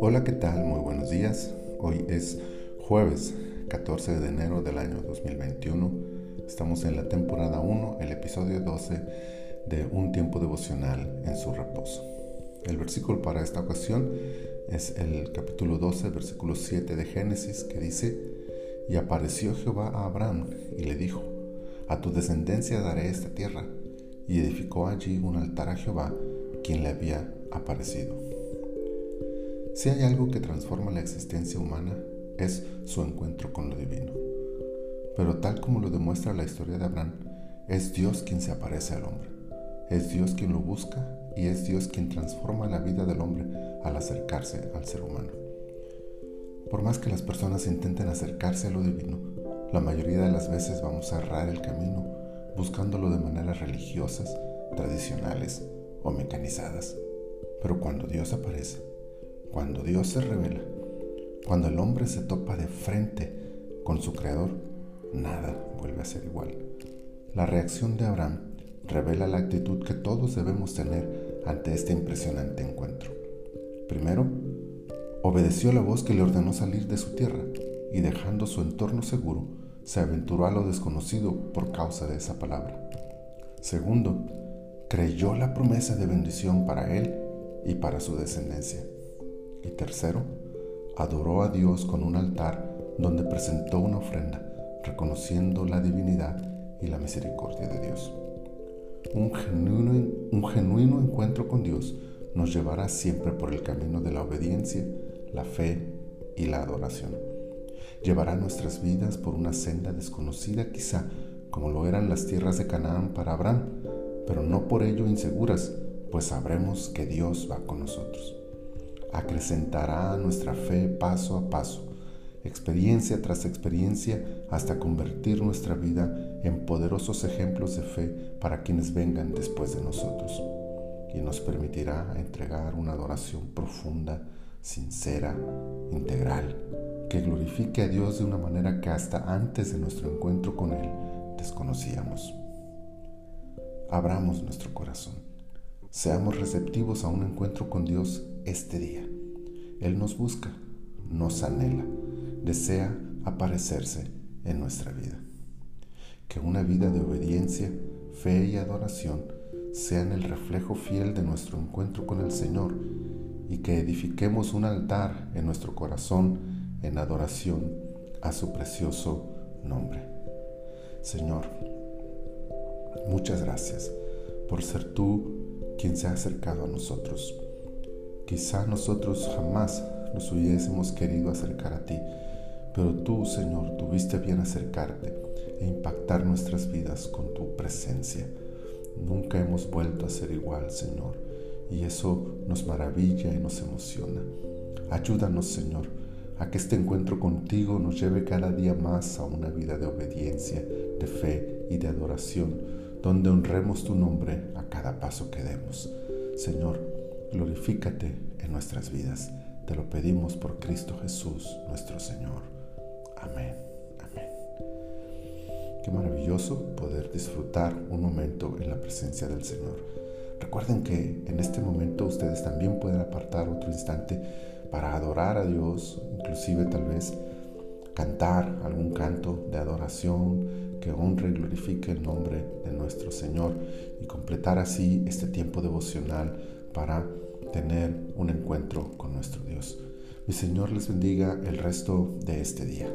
Hola, ¿qué tal? Muy buenos días. Hoy es jueves 14 de enero del año 2021. Estamos en la temporada 1, el episodio 12 de Un tiempo devocional en su reposo. El versículo para esta ocasión es el capítulo 12, versículo 7 de Génesis, que dice, Y apareció Jehová a Abraham y le dijo, A tu descendencia daré esta tierra. Y edificó allí un altar a Jehová, quien le había aparecido. Si hay algo que transforma la existencia humana, es su encuentro con lo divino. Pero tal como lo demuestra la historia de Abraham, es Dios quien se aparece al hombre. Es Dios quien lo busca y es Dios quien transforma la vida del hombre al acercarse al ser humano. Por más que las personas intenten acercarse a lo divino, la mayoría de las veces vamos a errar el camino buscándolo de maneras religiosas, tradicionales o mecanizadas. Pero cuando Dios aparece, cuando Dios se revela, cuando el hombre se topa de frente con su Creador, nada vuelve a ser igual. La reacción de Abraham revela la actitud que todos debemos tener ante este impresionante encuentro. Primero, obedeció la voz que le ordenó salir de su tierra y dejando su entorno seguro, se aventuró a lo desconocido por causa de esa palabra. Segundo, creyó la promesa de bendición para él y para su descendencia. Y tercero, adoró a Dios con un altar donde presentó una ofrenda, reconociendo la divinidad y la misericordia de Dios. Un genuino, un genuino encuentro con Dios nos llevará siempre por el camino de la obediencia, la fe y la adoración. Llevará nuestras vidas por una senda desconocida quizá, como lo eran las tierras de Canaán para Abraham, pero no por ello inseguras, pues sabremos que Dios va con nosotros acrecentará nuestra fe paso a paso, experiencia tras experiencia, hasta convertir nuestra vida en poderosos ejemplos de fe para quienes vengan después de nosotros. Y nos permitirá entregar una adoración profunda, sincera, integral, glorifique a Dios de una manera que hasta antes de nuestro encuentro con Él desconocíamos. Abramos nuestro corazón. Seamos receptivos a un encuentro con Dios este día. Él nos busca, nos anhela, desea aparecerse en nuestra vida. Que una vida de obediencia, fe y adoración sean el reflejo fiel de nuestro encuentro con el Señor y que edifiquemos un altar en nuestro corazón en adoración a su precioso nombre. Señor, muchas gracias por ser tú quien se ha acercado a nosotros Quizá nosotros jamás nos hubiésemos querido acercar a ti, pero tú, Señor, tuviste bien acercarte e impactar nuestras vidas con tu presencia. Nunca hemos vuelto a ser igual, Señor, y eso nos maravilla y nos emociona. Ayúdanos, Señor, a que este encuentro contigo nos lleve cada día más a una vida de obediencia, de fe y de adoración, donde honremos tu nombre a cada paso que demos. Señor, glorifícate en nuestras vidas. Te lo pedimos por Cristo Jesús, nuestro Señor. Amén. Amén. Qué maravilloso poder disfrutar un momento en la presencia del Señor. Recuerden que en este momento ustedes también pueden apartar otro instante para adorar a Dios, inclusive tal vez cantar algún canto de adoración que honre y glorifique el nombre de nuestro Señor y completar así este tiempo devocional para tener un encuentro con nuestro Dios. Mi Señor les bendiga el resto de este día.